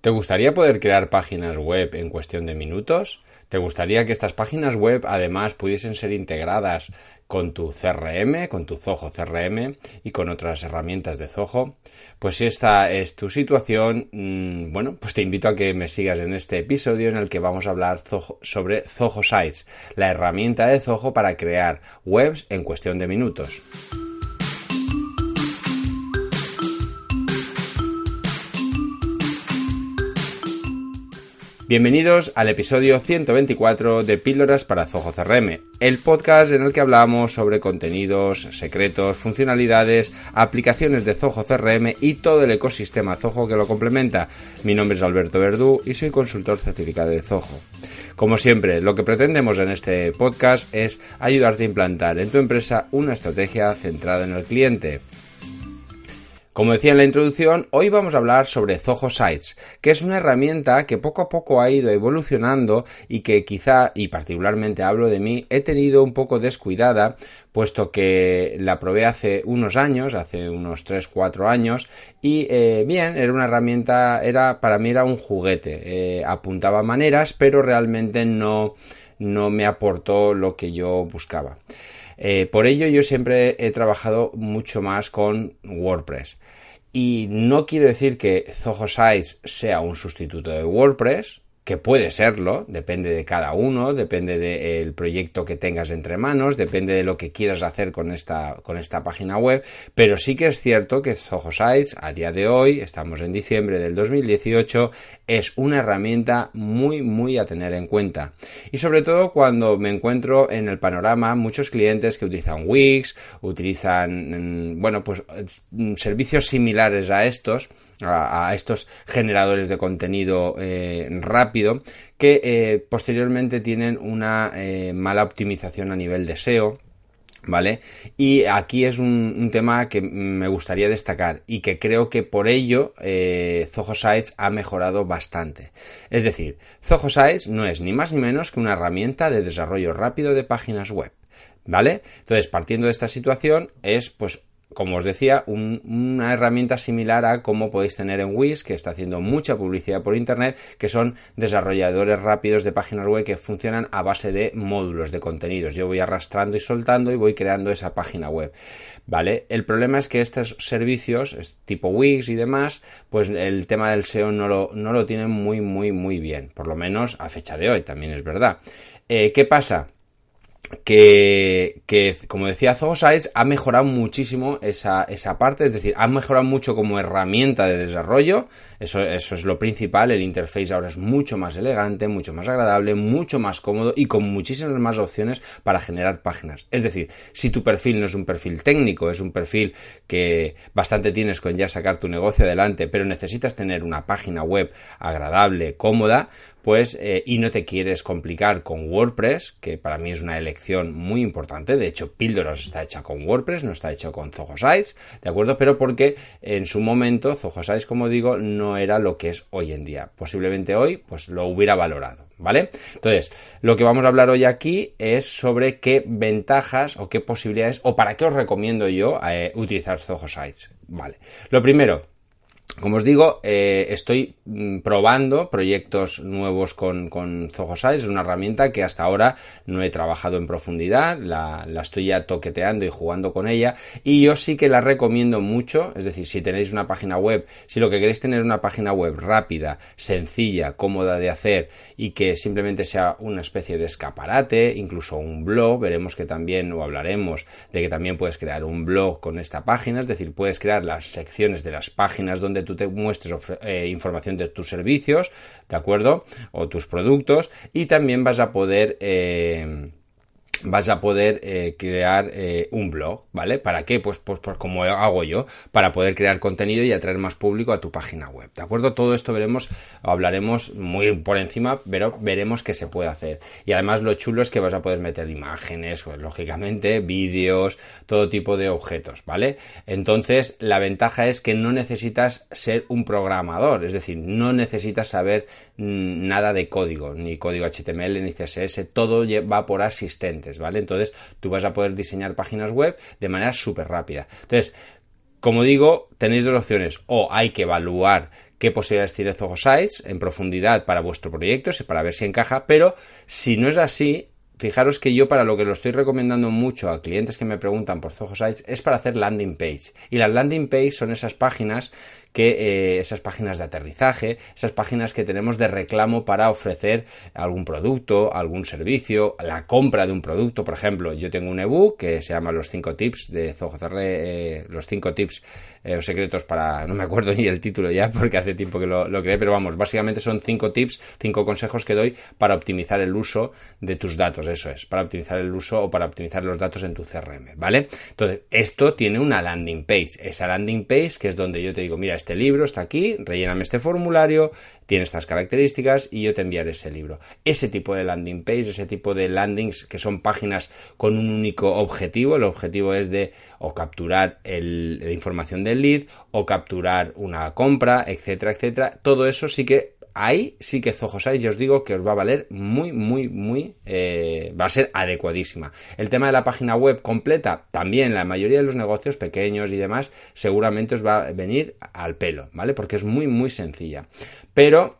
¿Te gustaría poder crear páginas web en cuestión de minutos? ¿Te gustaría que estas páginas web además pudiesen ser integradas con tu CRM, con tu Zoho CRM y con otras herramientas de Zoho? Pues si esta es tu situación, mm, bueno, pues te invito a que me sigas en este episodio en el que vamos a hablar sobre Zoho Sites, la herramienta de Zoho para crear webs en cuestión de minutos. Bienvenidos al episodio 124 de Píldoras para Zoho CRM, el podcast en el que hablamos sobre contenidos, secretos, funcionalidades, aplicaciones de Zoho CRM y todo el ecosistema Zoho que lo complementa. Mi nombre es Alberto Verdú y soy consultor certificado de Zoho. Como siempre, lo que pretendemos en este podcast es ayudarte a implantar en tu empresa una estrategia centrada en el cliente. Como decía en la introducción, hoy vamos a hablar sobre Zoho Sites, que es una herramienta que poco a poco ha ido evolucionando y que quizá, y particularmente hablo de mí, he tenido un poco descuidada, puesto que la probé hace unos años, hace unos 3-4 años, y eh, bien, era una herramienta, era, para mí era un juguete, eh, apuntaba maneras, pero realmente no, no me aportó lo que yo buscaba. Eh, por ello yo siempre he trabajado mucho más con WordPress. Y no quiero decir que Zoho Sites sea un sustituto de WordPress, que puede serlo, depende de cada uno, depende del proyecto que tengas entre manos, depende de lo que quieras hacer con esta, con esta página web, pero sí que es cierto que Zoho Sites a día de hoy, estamos en diciembre del 2018, es una herramienta muy muy a tener en cuenta. Y sobre todo cuando me encuentro en el panorama muchos clientes que utilizan Wix, utilizan, mm, bueno, pues mm, servicios similares a estos, a, estos generadores de contenido eh, rápido que eh, posteriormente tienen una eh, mala optimización a nivel de SEO. ¿Vale? Y aquí es un, tema que me gustaría destacar y que creo que por ello Zoho Sites ha mejorado bastante. Es decir, Zoho Sites no es ni más ni menos que una herramienta de desarrollo rápido de páginas web. ¿Vale? Entonces, partiendo de esta situación, es pues como os decía, una herramienta similar a como podéis tener en Wix, que está haciendo mucha publicidad por Internet, que son desarrolladores rápidos de páginas web que funcionan a base de módulos de contenidos. Yo voy arrastrando y soltando y voy creando esa página web. ¿Vale? El problema es que estos servicios, tipo Wix y demás, pues el tema del SEO no lo, no lo tienen muy, muy, muy bien. Por lo menos a fecha de hoy, también es verdad. Eh, ¿Qué pasa? Que, que, como decía Zoosites, ha mejorado muchísimo esa, esa parte, es decir, ha mejorado mucho como herramienta de desarrollo, eso, eso es lo principal, el interface ahora es mucho más elegante, mucho más agradable, mucho más cómodo y con muchísimas más opciones para generar páginas. Es decir, si tu perfil no es un perfil técnico, es un perfil que bastante tienes con ya sacar tu negocio adelante, pero necesitas tener una página web agradable, cómoda, pues, eh, y no te quieres complicar con WordPress, que para mí es una elección muy importante. De hecho, Píldoras está hecha con WordPress, no está hecho con Zoho Sites, ¿de acuerdo? Pero porque en su momento Zoho Sites, como digo, no era lo que es hoy en día. Posiblemente hoy, pues lo hubiera valorado, ¿vale? Entonces, lo que vamos a hablar hoy aquí es sobre qué ventajas o qué posibilidades o para qué os recomiendo yo eh, utilizar Zoho Sites, ¿vale? Lo primero, como os digo, eh, estoy mm, probando proyectos nuevos con, con es una herramienta que hasta ahora no he trabajado en profundidad, la, estoy ya toqueteando y jugando con ella. Y yo sí que la recomiendo mucho, es decir, si tenéis una página web, si lo que queréis tener una página web rápida, sencilla, cómoda de hacer y que simplemente sea una especie de escaparate, incluso un blog, veremos que también o hablaremos de que también puedes crear un blog con esta página, es decir, puedes crear las secciones de las páginas donde tú te muestres eh, información de tus servicios, ¿de acuerdo? O tus productos y también vas a poder... Eh, vas a poder eh, crear eh, un blog, ¿vale? ¿Para qué? Pues, pues, pues, como hago yo, para poder crear contenido y atraer más público a tu página web, ¿de acuerdo? Todo esto veremos, hablaremos muy por encima, pero veremos qué se puede hacer. Y además lo chulo es que vas a poder meter imágenes, pues, lógicamente, vídeos, todo tipo de objetos, ¿vale? Entonces, la ventaja es que no necesitas ser un programador, es decir, no necesitas saber mm, nada de código, ni código HTML, ni CSS, todo va por asistente ¿vale? Entonces tú vas a poder diseñar páginas web de manera súper rápida. Entonces, Como digo, tenéis dos opciones. O hay que evaluar qué posibilidades tiene Zoho Sites en profundidad para vuestro proyecto, para ver si encaja, pero si no es así, fijaros que yo para lo que lo estoy recomendando mucho a clientes que me preguntan por Zoho Sites es para hacer landing page. Y las landing page son esas páginas que eh, esas páginas de aterrizaje, esas páginas que tenemos de reclamo para ofrecer algún producto, algún servicio, la compra de un producto. Por ejemplo, yo tengo un ebook que se llama Los 5 tips de Zoho eh, los 5 tips eh, o secretos para, no me acuerdo ni el título ya porque hace tiempo que lo, lo creé, pero vamos, básicamente son 5 tips, 5 consejos que doy para optimizar el uso de tus datos, eso es, para optimizar el uso o para optimizar los datos en tu CRM, ¿vale? Entonces, esto tiene una landing page, esa landing page que es donde yo te digo, mira, este libro está aquí, relléname este formulario, tiene estas características y yo te enviaré ese libro. Ese tipo de landing page, ese tipo de landings que son páginas con un único objetivo, el objetivo es de o capturar la información del lead o capturar una compra, etcétera, etcétera. Todo eso sí que ahí sí que Zohosai yo os digo que os va a valer muy, muy, muy, eh, va a ser adecuadísima. El tema de la página web completa, también la mayoría de los negocios pequeños y demás, seguramente os va a venir al pelo, ¿vale? Porque es muy, muy sencilla. Pero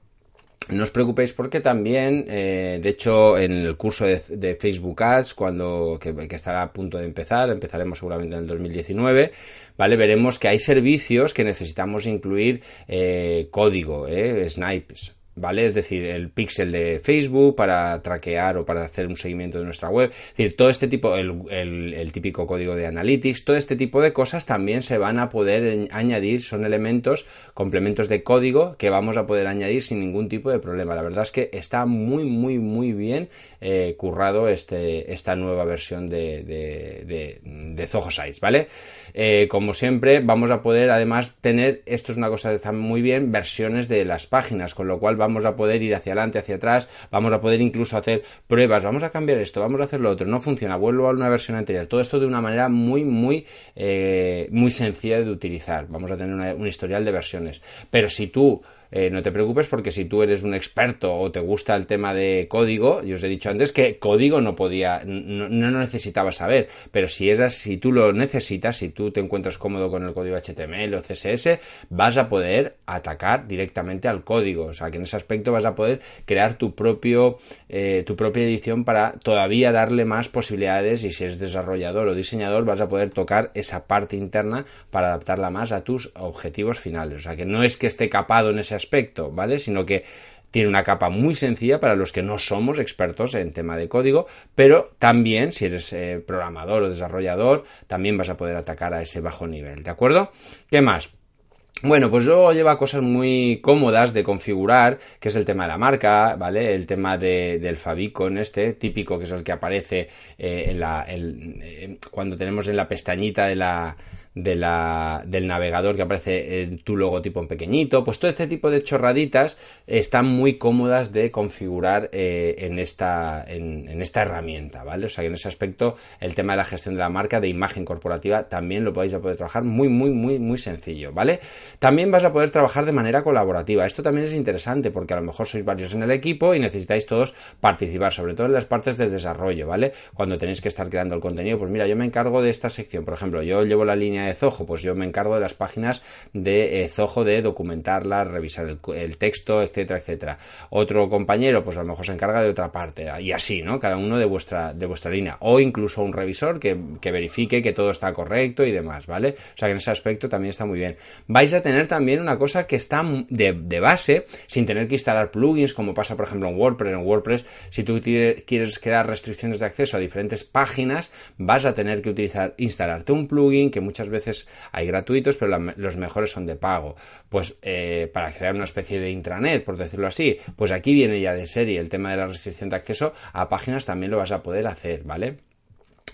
no os preocupéis porque también, eh, de hecho, en el curso de, Facebook Ads, cuando que, estará a punto de empezar, empezaremos seguramente en el 2019, ¿vale? Veremos que hay servicios que necesitamos incluir eh, código, eh, snipes, ¿vale? Es decir, el pixel de Facebook para traquear o para hacer un seguimiento de nuestra web. Decir, todo este tipo, el, típico código de Analytics, todo este tipo de cosas también se van a poder añadir, son elementos, complementos de código que vamos a poder añadir sin ningún tipo de problema. La verdad es que está muy, muy, muy bien eh, currado este, esta nueva versión de, de, de, Zoho Sites, ¿vale? Eh, como siempre, vamos a poder además tener, esto es una cosa que está muy bien, versiones de las páginas, con lo cual vamos vamos a poder ir hacia adelante, hacia atrás, vamos a poder incluso hacer pruebas, vamos a cambiar esto, vamos a hacer lo otro, no funciona, vuelvo a una versión anterior. Todo esto de una manera muy, muy, eh, muy sencilla de utilizar. Vamos a tener un historial de versiones. Pero si tú eh, no te preocupes porque si tú eres un experto o te gusta el tema de código, yo os he dicho antes que código no podía, no, no necesitaba saber, pero si eras, si tú lo necesitas, si tú te encuentras cómodo con el código HTML o CSS, vas a poder atacar directamente al código, o sea que en ese aspecto vas a poder crear tu propio, eh, tu propia edición para todavía darle más posibilidades y si eres desarrollador o diseñador vas a poder tocar esa parte interna para adaptarla más a tus objetivos finales, o sea que no es que esté capado en ese aspecto, ¿vale? Sino que tiene una capa muy sencilla para los que no somos expertos en tema de código, pero también si eres eh, programador o desarrollador, también vas a poder atacar a ese bajo nivel, ¿de acuerdo? ¿Qué más? Bueno, pues luego lleva cosas muy cómodas de configurar, que es el tema de la marca, ¿vale? El tema de, del favicon este, típico, que es el que aparece eh, en la, eh, cuando tenemos en la pestañita del navegador que aparece en tu logotipo en pequeñito, pues todo este tipo de chorraditas están muy cómodas de configurar eh, en, esta, en, esta herramienta, ¿vale? O sea que en ese aspecto el tema de la gestión de la marca, de imagen corporativa, también lo podéis poder trabajar muy, muy, muy, muy sencillo, ¿vale? También vas a poder trabajar de manera colaborativa. Esto también es interesante porque a lo mejor sois varios en el equipo y necesitáis todos participar, sobre todo en las partes del desarrollo, ¿vale? Cuando tenéis que estar creando el contenido, pues mira, yo me encargo de esta sección, por ejemplo, yo llevo la línea de Zoho, pues yo me encargo de las páginas de eh, Zoho de documentarlas, revisar el, texto, etcétera, etcétera. Otro compañero, pues a lo mejor se encarga de otra parte, y así, ¿no? Cada uno de vuestra, de vuestra línea. O incluso un revisor que, verifique que todo está correcto y demás, ¿vale? O sea que en ese aspecto también está muy bien. Vais tener también una cosa que está de, base, sin tener que instalar plugins, como pasa, por ejemplo, en WordPress. En WordPress, si tú quieres crear restricciones de acceso a diferentes páginas, vas a tener que utilizar, instalarte un plugin que muchas veces hay gratuitos, pero los mejores son de pago. Pues eh, para crear una especie de intranet, por decirlo así, pues aquí viene ya de serie el tema de la restricción de acceso a páginas también lo vas a poder hacer, ¿vale?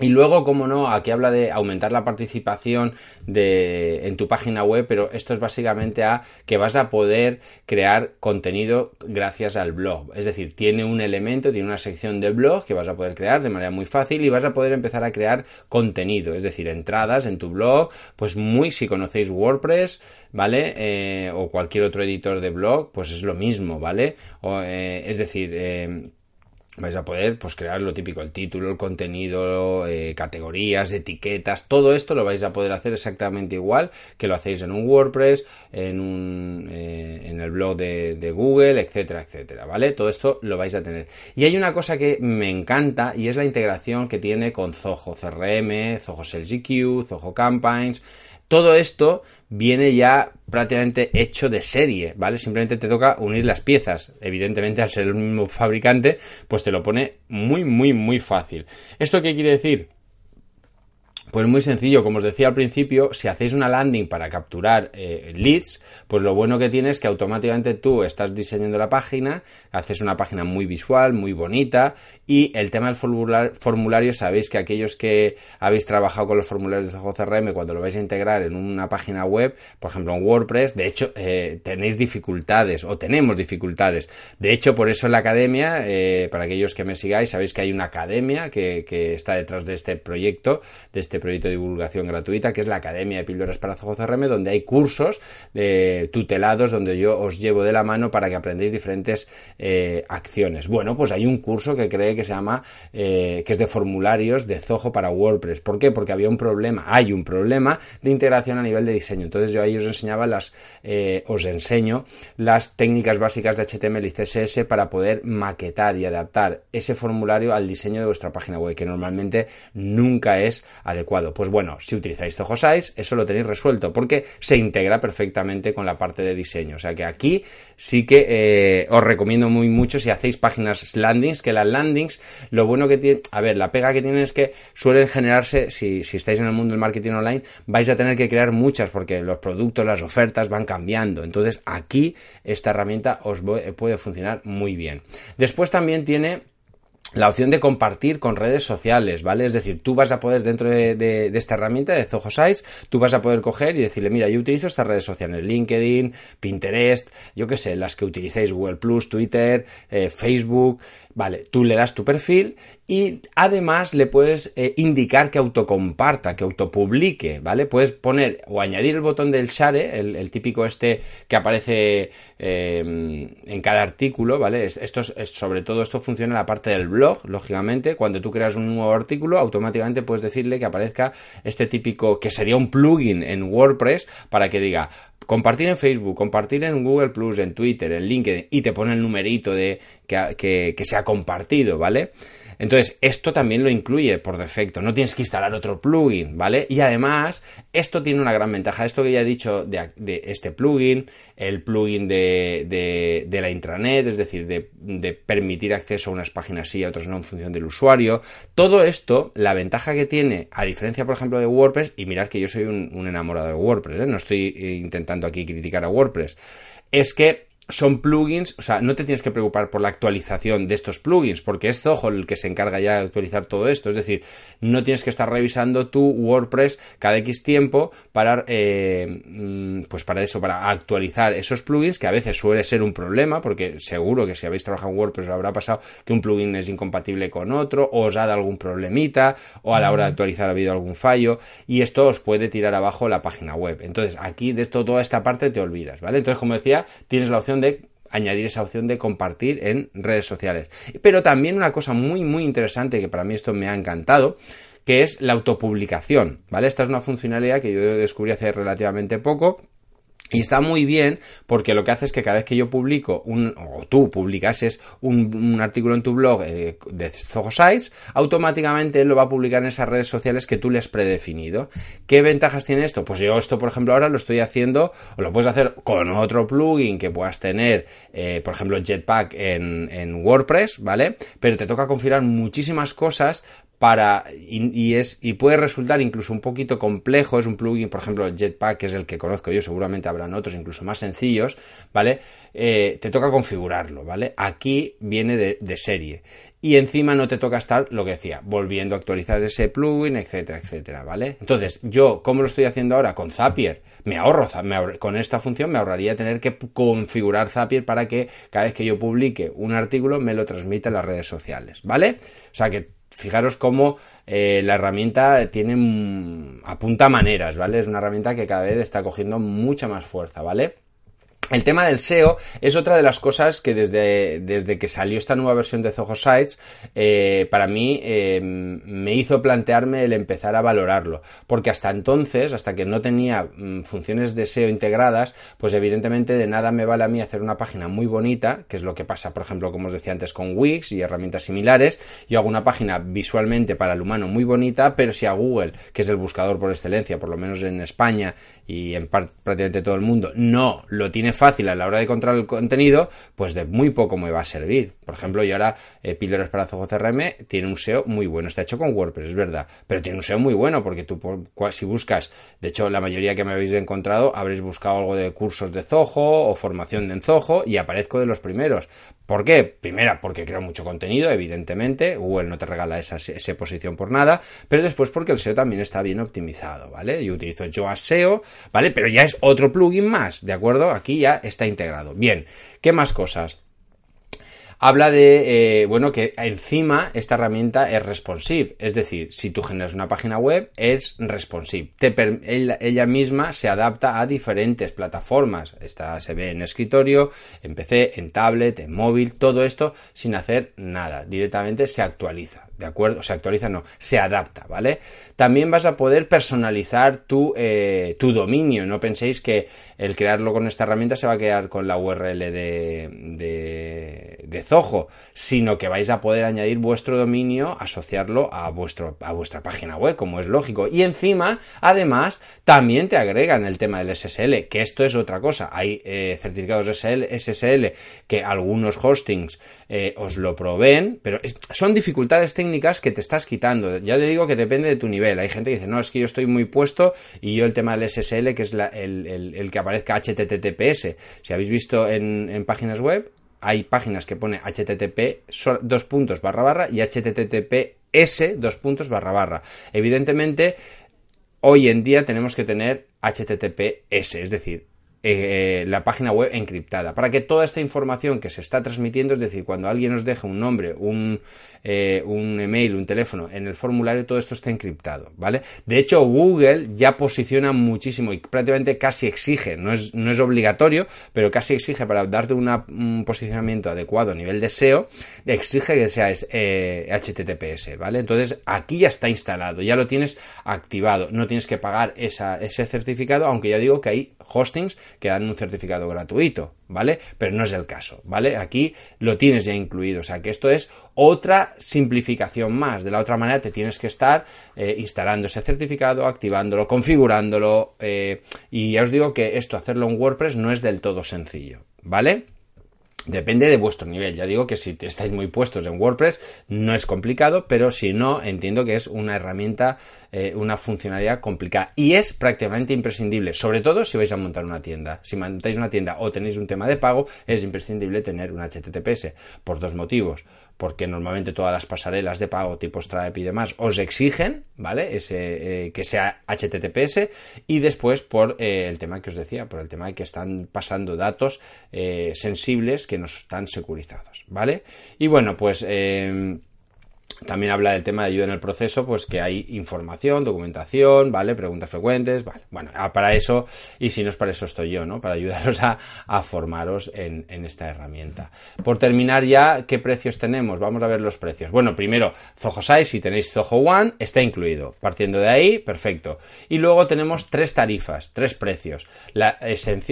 Y luego, como no, aquí habla de aumentar la participación de, en tu página web, pero esto es básicamente a que vas a poder crear contenido gracias al blog. Es decir, tiene un elemento, tiene una sección de blog que vas a poder crear de manera muy fácil y vas a poder empezar a crear contenido, es decir, entradas en tu blog, pues muy, si conocéis WordPress, ¿vale? Eh, o cualquier otro editor de blog, pues es lo mismo, ¿vale? O, eh, es decir, eh, vais a poder pues crear lo típico, el título, el contenido, eh, categorías, etiquetas, todo esto lo vais a poder hacer exactamente igual que lo hacéis en un WordPress, en un eh, en el blog de, Google, etcétera, etcétera, ¿vale? Todo esto lo vais a tener. Y hay una cosa que me encanta y es la integración que tiene con Zoho CRM, Zoho Sales GQ, Zoho Campaigns, todo esto viene ya prácticamente hecho de serie, ¿vale? Simplemente te toca unir las piezas. Evidentemente, al ser el mismo fabricante, pues te lo pone muy, muy, muy fácil. ¿Esto qué quiere decir? Pues muy sencillo, como os decía al principio, si hacéis una landing para capturar eh, leads, pues lo bueno que tienes es que automáticamente tú estás diseñando la página, haces una página muy visual, muy bonita, y el tema del formulario, sabéis que aquellos que habéis trabajado con los formularios de CRM, cuando lo vais a integrar en una página web, por ejemplo en WordPress, de hecho eh, tenéis dificultades o tenemos dificultades. De hecho, por eso en la academia, eh, para aquellos que me sigáis, sabéis que hay una academia que, que está detrás de este proyecto, de este proyecto de divulgación gratuita, que es la Academia de Píldoras para CRM, donde hay cursos de tutelados, donde yo os llevo de la mano para que aprendáis diferentes eh, acciones. Bueno, pues hay un curso que cree que se llama, eh, que es de formularios de Zoho para WordPress. ¿Por qué? Porque había un problema, hay un problema de integración a nivel de diseño. Entonces yo ahí os enseñaba las, eh, os enseño las técnicas básicas de HTML y CSS para poder maquetar y adaptar ese formulario al diseño de vuestra página web, que normalmente nunca es adecuado pues bueno, si utilizáis Zoho Size, eso lo tenéis resuelto porque se integra perfectamente con la parte de diseño. O sea que aquí sí que eh, os recomiendo muy mucho si hacéis páginas landings, que las landings, lo bueno que tiene, a ver, la pega que tienen es que suelen generarse, si, si estáis en el mundo del marketing online, vais a tener que crear muchas porque los productos, las ofertas van cambiando. Entonces aquí esta herramienta os puede funcionar muy bien. Después también tiene la opción de compartir con redes sociales, ¿vale? Es decir, tú vas a poder dentro de, esta herramienta de Zoho Sites, tú vas a poder coger y decirle, mira, yo utilizo estas redes sociales, LinkedIn, Pinterest, yo qué sé, las que utilicéis, Google Plus, Twitter, eh, Facebook, Vale, tú le das tu perfil y además le puedes eh, indicar que autocomparta, que autopublique, ¿vale? Puedes poner o añadir el botón del share, el, típico este que aparece em, en cada artículo, ¿vale? Esto sobre todo esto funciona en la parte del blog, lógicamente. Cuando tú creas un nuevo artículo, automáticamente puedes decirle que aparezca este típico, que sería un plugin en WordPress para que diga, compartir en Facebook, compartir en Google Plus, en Twitter, en LinkedIn y te pone el numerito de que, que se ha compartido, ¿vale? Entonces, esto también lo incluye por defecto. No tienes que instalar otro plugin, ¿vale? Y además, esto tiene una gran ventaja. Esto que ya he dicho de, este plugin, el plugin de, la intranet, es decir, de, permitir acceso a unas páginas sí y a otras no en función del usuario. Todo esto, la ventaja que tiene, a diferencia, por ejemplo, de WordPress, y mirad que yo soy un, enamorado de WordPress, ¿eh? no estoy intentando aquí criticar a WordPress, es que son plugins, o sea, no te tienes que preocupar por la actualización de estos plugins, porque es Zoho el que se encarga ya de actualizar todo esto. Es decir, no tienes que estar revisando tu WordPress cada X tiempo para, eh, mm, pues para eso, para actualizar esos plugins, que a veces suele ser un problema, porque seguro que si habéis trabajado en WordPress os habrá pasado que un plugin es incompatible con otro, o os ha dado algún problemita, o a la hora de actualizar ha habido algún fallo, y esto os puede tirar abajo la página web. Entonces, aquí de esto, toda esta parte te olvidas, ¿vale? Entonces, como decía, tienes la opción de añadir esa opción de compartir en redes sociales. Pero también una cosa muy, muy interesante que para mí esto me ha encantado, que es la autopublicación, ¿vale? Esta es una funcionalidad que yo descubrí hace relativamente poco y está muy bien porque lo que hace es que cada vez que yo publico un, o tú publicases un, artículo en tu blog eh, de Zoho Sites, automáticamente él lo va a publicar en esas redes sociales que tú le has predefinido. ¿Qué ventajas tiene esto? Pues yo esto, por ejemplo, ahora lo estoy haciendo, o lo puedes hacer con otro plugin que puedas tener, eh, por ejemplo, Jetpack en, en WordPress, ¿vale? Pero te toca configurar muchísimas cosas para y, es y puede resultar incluso un poquito complejo es un plugin por ejemplo Jetpack que es el que conozco yo seguramente habrán otros incluso más sencillos vale eh, te toca configurarlo vale aquí viene de, serie. Y encima no te toca estar lo que decía volviendo a actualizar ese plugin etcétera etcétera vale entonces yo cómo lo estoy haciendo ahora con Zapier. Me ahorro, con esta función me ahorraría tener que configurar Zapier para que cada vez que yo publique un artículo me lo transmita en las redes sociales vale o sea que Fijaros cómo eh, la herramienta tiene apunta maneras, ¿vale? Es una herramienta que cada vez está cogiendo mucha más fuerza, ¿vale? El tema del SEO es otra de las cosas que desde, desde que salió esta nueva versión de Zoho Sites, eh, para mí eh, me hizo plantearme el empezar a valorarlo. Porque hasta entonces, hasta que no tenía mm, funciones de SEO integradas, pues evidentemente de nada me vale a mí hacer una página muy bonita, que es lo que pasa, por ejemplo, como os decía antes, con Wix y herramientas similares. Yo hago una página visualmente para el humano muy bonita, pero si a Google, que es el buscador por excelencia, por lo menos en España y en prácticamente todo el mundo, no lo tiene fácil a la hora de encontrar el contenido, pues de muy poco me va a servir. Por ejemplo, yo ahora eh, para Zoho CRM tiene un SEO muy bueno, está hecho con WordPress, es verdad, pero tiene un SEO muy bueno porque tú si buscas, de hecho la mayoría que me habéis encontrado habréis buscado algo de cursos de Zoho o formación de Zoho y aparezco de los primeros. ¿Por qué? Primera, porque creo mucho contenido, evidentemente, Google no te regala esa, posición por nada, pero después porque el SEO también está bien optimizado, ¿vale? Yo utilizo Yoast SEO, ¿vale? Pero ya es otro plugin más, ¿de acuerdo? Aquí ya está integrado. Bien, ¿qué más cosas? Habla de, eh, bueno, que encima esta herramienta es responsive, es decir, si tú generas una página web, es responsive. ella, misma se adapta a diferentes plataformas. Esta se ve en escritorio, en PC, en tablet, en móvil, todo esto sin hacer nada. Directamente se actualiza. ¿de acuerdo? Se actualiza, no, se adapta, ¿vale? También vas a poder personalizar tu, eh, tu dominio, no penséis que el crearlo con esta herramienta se va a quedar con la URL de, de, de sino que vais a poder añadir vuestro dominio, asociarlo a, vuestro, a vuestra página web, como es lógico. Y encima, además, también te agregan el tema del SSL, que esto es otra cosa. Hay eh, certificados SSL, que algunos hostings eh, os lo proveen, pero son dificultades técnicas que te estás quitando. Ya te digo que depende de tu nivel. Hay gente que dice, no, es que yo estoy muy puesto y yo el tema del SSL, que es el, que aparezca HTTPS. Si habéis visto en, páginas web, hay páginas que pone HTTP dos puntos barra barra y HTTPS dos puntos barra barra. Evidentemente, hoy en día tenemos que tener HTTPS, es decir, eh, la página web encriptada, para que toda esta información que se está transmitiendo, es decir, cuando alguien nos deja un nombre, un, eh, un email, un teléfono en el formulario, todo esto está encriptado, ¿vale? De hecho, Google ya posiciona muchísimo y prácticamente casi exige, no es, no es obligatorio, pero casi exige para darte un posicionamiento adecuado a nivel de SEO, exige que sea HTTPS, eh, ¿vale? Entonces, aquí ya está instalado, ya lo tienes activado, no tienes que pagar esa, ese certificado, aunque ya digo que hay hostings que dan un certificado gratuito, ¿vale? Pero no es el caso, ¿vale? Aquí lo tienes ya incluido, o sea que esto es otra simplificación más. De la otra manera te tienes que estar eh, instalando ese certificado, activándolo, configurándolo, eh, y ya os digo que esto, hacerlo en WordPress no es del todo sencillo, ¿vale? Depende de vuestro nivel. Ya digo que si estáis muy puestos en WordPress no es complicado, pero si no, entiendo que es una herramienta, eh, una funcionalidad complicada. Y es prácticamente imprescindible, sobre todo si vais a montar una tienda. Si montáis una tienda o tenéis un tema de pago, es imprescindible tener un HTTPS por dos motivos porque normalmente todas las pasarelas de pago tipo Stripe y demás os exigen, ¿vale? Ese, eh, que sea HTTPS y después por eh, el tema que os decía, por el tema de que están pasando datos eh, sensibles que no están securizados, ¿vale? Y bueno, pues también habla del tema de ayuda en el proceso, pues que hay información, documentación, ¿vale? Preguntas frecuentes, ¿vale? Bueno, ah, para eso, y si no es para eso estoy yo, ¿no? Para ayudaros a, formaros en, esta herramienta. Por terminar ya, ¿qué precios tenemos? Vamos a ver los precios. Bueno, primero, Zoho Size, si tenéis Zoho One, está incluido. Partiendo de ahí, perfecto. Y luego tenemos tres tarifas, tres precios. La,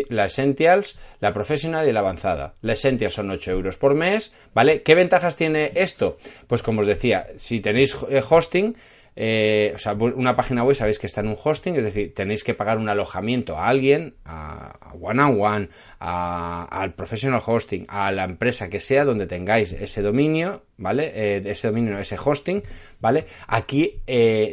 la Essentials, la Professional y la Avanzada. La Essentials son 8 euros por mes, ¿vale? ¿Qué ventajas tiene esto? Pues como os decía, si tenéis eh, hosting, eh, o sea, una página web sabéis que está en un hosting, es decir, tenéis que pagar un alojamiento a alguien, a, One on One, al Professional Hosting, a la empresa que sea donde tengáis ese dominio, ¿vale? Eh, ese dominio, ese hosting, ¿vale? Aquí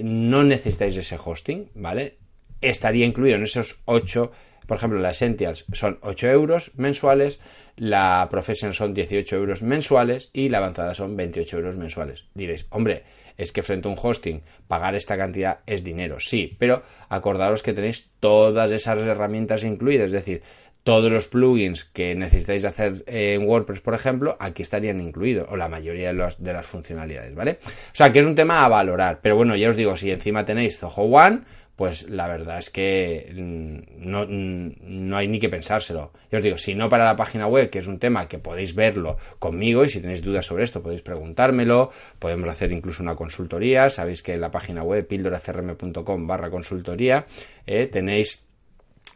no necesitáis ese hosting, ¿vale? Estaría incluido en esos 8 por ejemplo, la Essentials son 8 euros mensuales, la Professional son 18 euros mensuales y la avanzada son 28 euros mensuales. Diréis, hombre, es que frente a un hosting pagar esta cantidad es dinero, sí, pero acordaros que tenéis todas esas herramientas incluidas, es decir, todos los plugins que necesitáis hacer en WordPress, por ejemplo, aquí estarían incluidos, o la mayoría de, de, las funcionalidades, ¿vale? O sea, que es un tema a valorar, pero bueno, ya os digo, si encima tenéis Zoho One, pues la verdad es que mm, no, mm, no, hay ni que pensárselo. Yo os digo, si no para la página web, que es un tema que podéis verlo conmigo y si tenéis dudas sobre esto podéis preguntármelo, podemos hacer incluso una consultoría, sabéis que en la página web pildoracrm.com barra consultoría eh, tenéis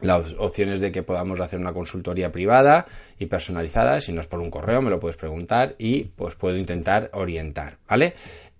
las opciones de que podamos hacer una consultoría privada y personalizada, si no es por un correo me lo puedes preguntar y pues puedo intentar orientar, ¿vale?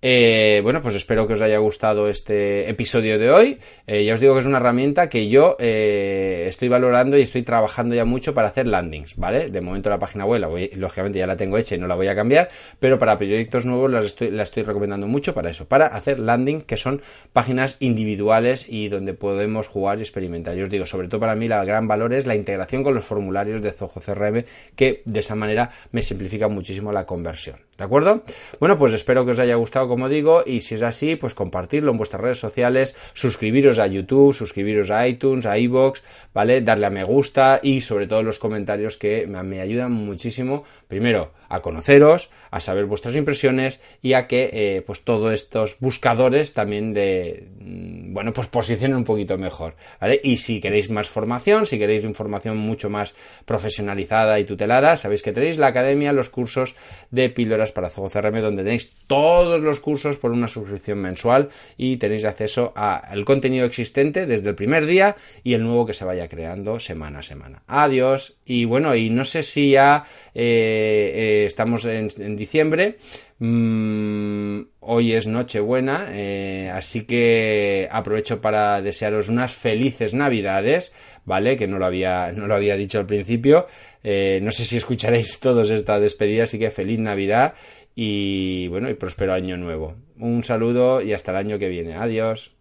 Eh, bueno, pues espero que os haya gustado este episodio de hoy. Eh, ya os digo que es una herramienta que yo eh, estoy valorando y estoy trabajando ya mucho para hacer landings, ¿vale? De momento la página web, lógicamente ya la tengo hecha y no la voy a cambiar, pero para proyectos nuevos las estoy, la estoy recomendando mucho para eso, para hacer landing, que son páginas individuales y donde podemos jugar y experimentar. Yo os digo, sobre todo para mí la gran valor es la integración con los formularios de Zoho CRM, que de esa manera me simplifica muchísimo la conversión. ¿De acuerdo? Bueno, pues espero que os haya gustado, como digo, y si es así, pues compartirlo en vuestras redes sociales, suscribiros a YouTube, suscribiros a iTunes, a iBox, ¿vale? Darle a me gusta y sobre todo los comentarios que me ayudan muchísimo, primero, a conoceros, a saber vuestras impresiones y a que, eh, pues todos estos buscadores también de, mm, bueno, pues posicionen un poquito mejor, ¿vale? Y si queréis más formación, si queréis información mucho más profesionalizada y tutelada, sabéis que tenéis la academia, los cursos de píldoras para Zoho CRM donde tenéis todos los cursos por una suscripción mensual y tenéis acceso al contenido existente desde el primer día y el nuevo que se vaya creando semana a semana. Adiós y bueno, y no sé si ya eh, eh, estamos en, diciembre. Mm, hoy es Nochebuena, eh, así que aprovecho para desearos unas felices Navidades, ¿vale? Que no lo había, no lo había dicho al principio. Eh, no sé si escucharéis todos esta despedida, así que feliz Navidad y bueno, y próspero año nuevo. Un saludo y hasta el año que viene. Adiós.